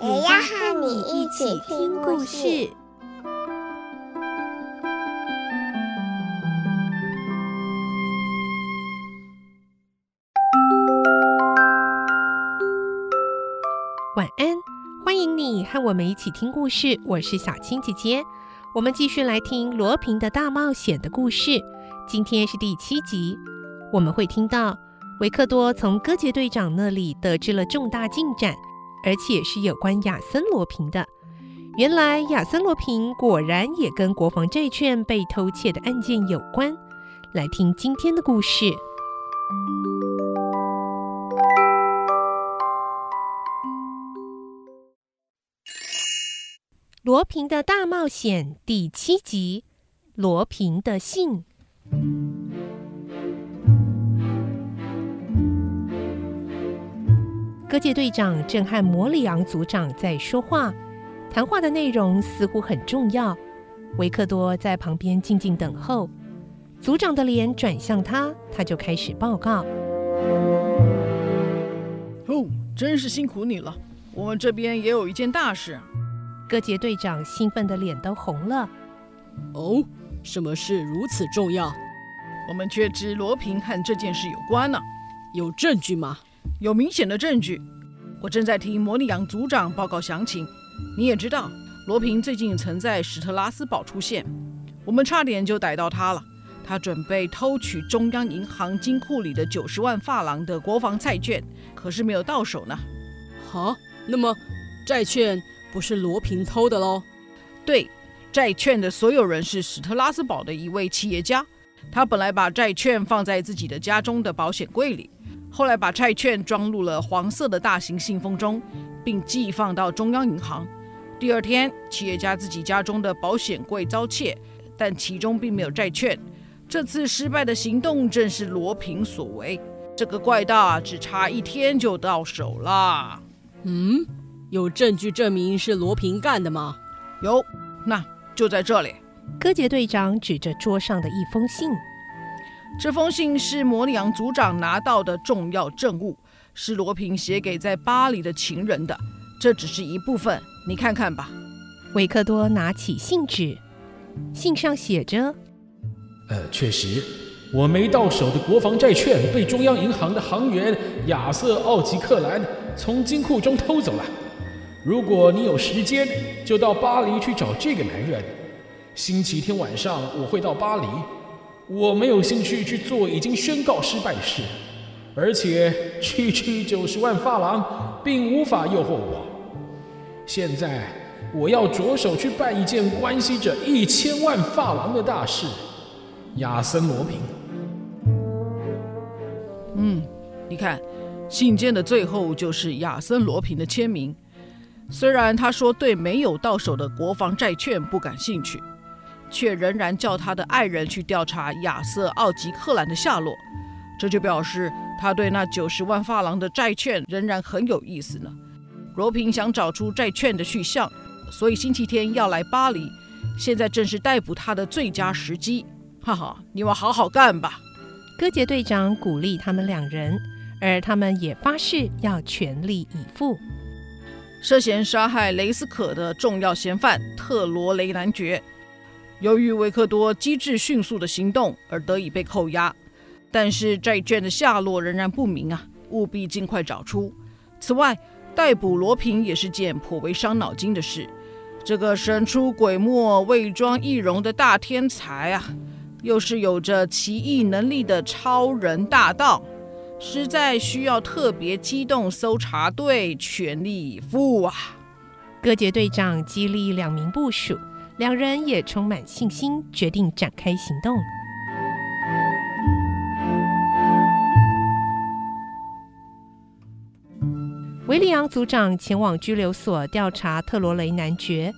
也要和你一起听故事。晚安，欢迎你和我们一起听故事。我是小青姐姐，我们继续来听罗平的大冒险的故事。今天是第七集，我们会听到维克多从哥杰队长那里得知了重大进展，而且是有关亚森罗平的。原来亚森罗平果然也跟国防债券被偷窃的案件有关。来听今天的故事。罗平的大冒险第七集：罗平的信。哥杰队长正和摩里昂组长在说话，谈话的内容似乎很重要。维克多在旁边静静等候。组长的脸转向他，他就开始报告：“哦，真是辛苦你了。我们这边也有一件大事。”哥杰队长兴奋的脸都红了。哦，什么事如此重要？我们确知罗平和这件事有关呢。有证据吗？有明显的证据。我正在听摩里昂组长报告详情。你也知道，罗平最近曾在史特拉斯堡出现，我们差点就逮到他了。他准备偷取中央银行金库里的九十万法郎的国防债券，可是没有到手呢。好，那么债券。不是罗平偷的喽？对，债券的所有人是史特拉斯堡的一位企业家。他本来把债券放在自己的家中的保险柜里，后来把债券装入了黄色的大型信封中，并寄放到中央银行。第二天，企业家自己家中的保险柜遭窃，但其中并没有债券。这次失败的行动正是罗平所为。这个怪盗只差一天就到手了。嗯。有证据证明是罗平干的吗？有，那就在这里。柯杰队长指着桌上的一封信，这封信是摩里昂组长拿到的重要证物，是罗平写给在巴黎的情人的。这只是一部分，你看看吧。维克多拿起信纸，信上写着：“呃，确实，我没到手的国防债券被中央银行的行员亚瑟·奥吉克兰从金库中偷走了。”如果你有时间，就到巴黎去找这个男人。星期天晚上我会到巴黎。我没有兴趣去做已经宣告失败的事，而且区区九十万法郎并无法诱惑我。现在我要着手去办一件关系着一千万法郎的大事。亚森罗平。嗯，你看，信件的最后就是亚森罗平的签名。虽然他说对没有到手的国防债券不感兴趣，却仍然叫他的爱人去调查亚瑟·奥吉克兰的下落，这就表示他对那九十万法郎的债券仍然很有意思呢。罗平想找出债券的去向，所以星期天要来巴黎，现在正是逮捕他的最佳时机。哈哈，你们好好干吧！哥杰队长鼓励他们两人，而他们也发誓要全力以赴。涉嫌杀害雷斯可的重要嫌犯特罗雷男爵，由于维克多机智迅速的行动而得以被扣押，但是债券的下落仍然不明啊，务必尽快找出。此外，逮捕罗平也是件颇为伤脑筋的事。这个神出鬼没、伪装易容的大天才啊，又是有着奇异能力的超人大盗。实在需要特别机动搜查队全力以赴啊！哥杰队长激励两名部署，两人也充满信心，决定展开行动。维维里昂组长前往拘留所调查特罗雷男爵，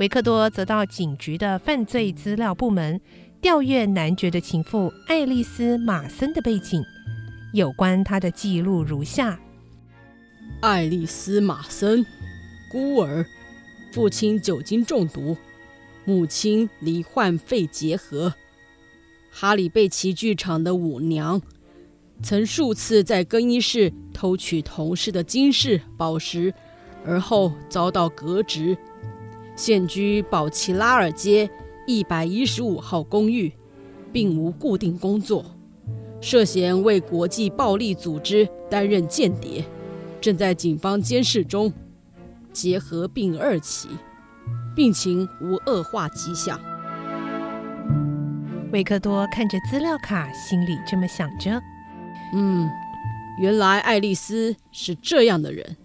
维克多则到警局的犯罪资料部门调阅男爵的情妇爱丽丝·马森的背景。有关她的记录如下：爱丽丝·马森，孤儿，父亲酒精中毒，母亲罹患肺结核。哈里贝奇剧场的舞娘，曾数次在更衣室偷取同事的金饰宝石，而后遭到革职。现居宝奇拉尔街一百一十五号公寓，并无固定工作，涉嫌为国际暴力组织担任间谍，正在警方监视中。结核病二期，病情无恶化迹象。维克多看着资料卡，心里这么想着：“嗯，原来爱丽丝是这样的人。”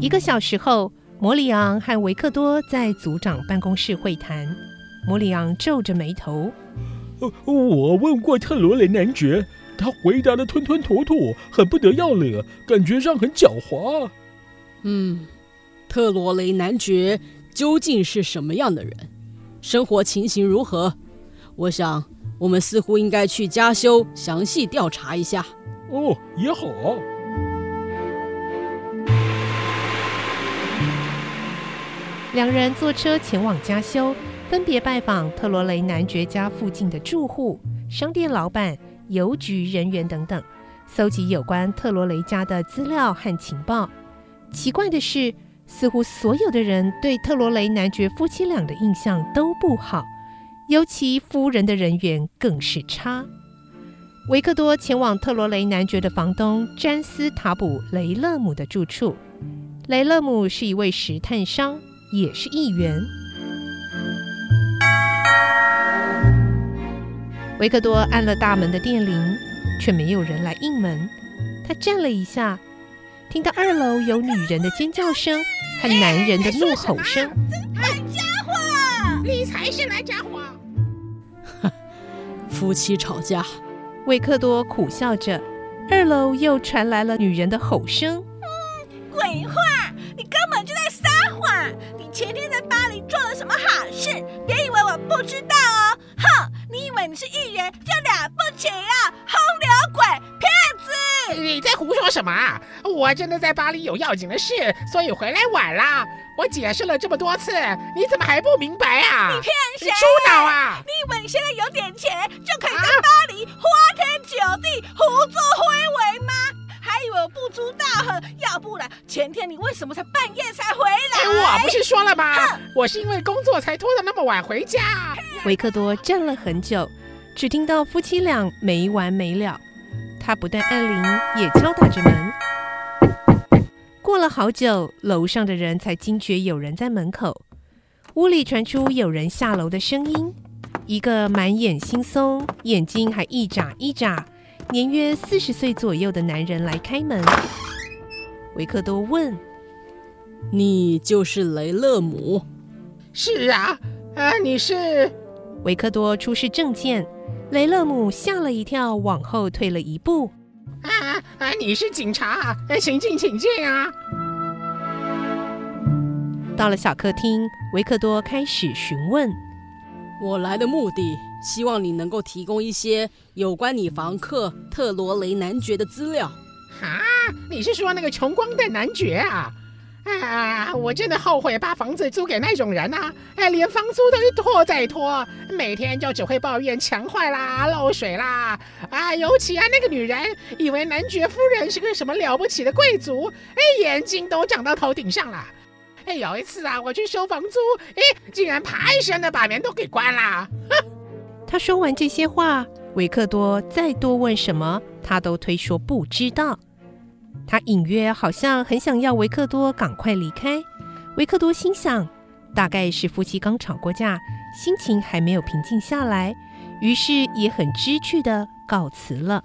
一个小时后，摩里昂和维克多在组长办公室会谈。摩里昂皱着眉头：“我问过特罗雷男爵，他回答的吞吞吐吐，很不得要领，感觉上很狡猾。”嗯。特罗雷男爵究竟是什么样的人？生活情形如何？我想，我们似乎应该去加修详细调查一下。哦，也好。两人坐车前往加修，分别拜访特罗雷男爵家附近的住户、商店老板、邮局人员等等，搜集有关特罗雷家的资料和情报。奇怪的是，似乎所有的人对特罗雷男爵夫妻俩的印象都不好，尤其夫人的人缘更是差。维克多前往特罗雷男爵的房东詹斯塔卜雷勒姆的住处。雷勒姆是一位石炭商，也是议员。维克多按了大门的电铃，却没有人来应门。他站了一下。听到二楼有女人的尖叫声和男人的怒吼声。烂家伙，你才是烂家伙！夫妻吵架。维克多苦笑着。二楼又传来了女人的吼声。嗯，鬼话！你根本就在撒谎！你前天在巴黎做了什么好事？别以为我不知道你是艺人就了不起啊？风流鬼，骗子！你在胡说什么啊？我真的在巴黎有要紧的事，所以回来晚了。我解释了这么多次，你怎么还不明白啊？你骗谁？你猪脑啊！你以为你现在有点钱就可以在巴黎花天酒地、胡作非为吗？我不知道？要不然前天你为什么才半夜才回来？我不是说了吗？我是因为工作才拖得那么晚回家。维克多站了很久，只听到夫妻俩没完没了。他不但按铃，也敲打着门。过了好久，楼上的人才惊觉有人在门口。屋里传出有人下楼的声音。一个满眼惺忪、眼睛还一眨一眨、年约四十岁左右的男人来开门。维克多问：“你就是雷勒姆？”“是啊，啊，你是？”维克多出示证件。雷勒姆吓了一跳，往后退了一步。啊啊！你是警察？请进，请进啊！到了小客厅，维克多开始询问：“我来的目的，希望你能够提供一些有关你房客特罗雷男爵的资料。”啊！你是说那个穷光蛋男爵啊？啊！我真的后悔把房子租给那种人呐、哎，连房租都一拖再拖，每天就只会抱怨墙坏啦、漏水啦。啊，尤其啊，那个女人以为男爵夫人是个什么了不起的贵族，哎，眼睛都长到头顶上了。哎，有一次啊，我去收房租，哎，竟然啪一声的把门都给关了。他说完这些话，维克多再多问什么，他都推说不知道。他隐约好像很想要维克多赶快离开。维克多心想，大概是夫妻刚吵过架，心情还没有平静下来，于是也很知趣的告辞了。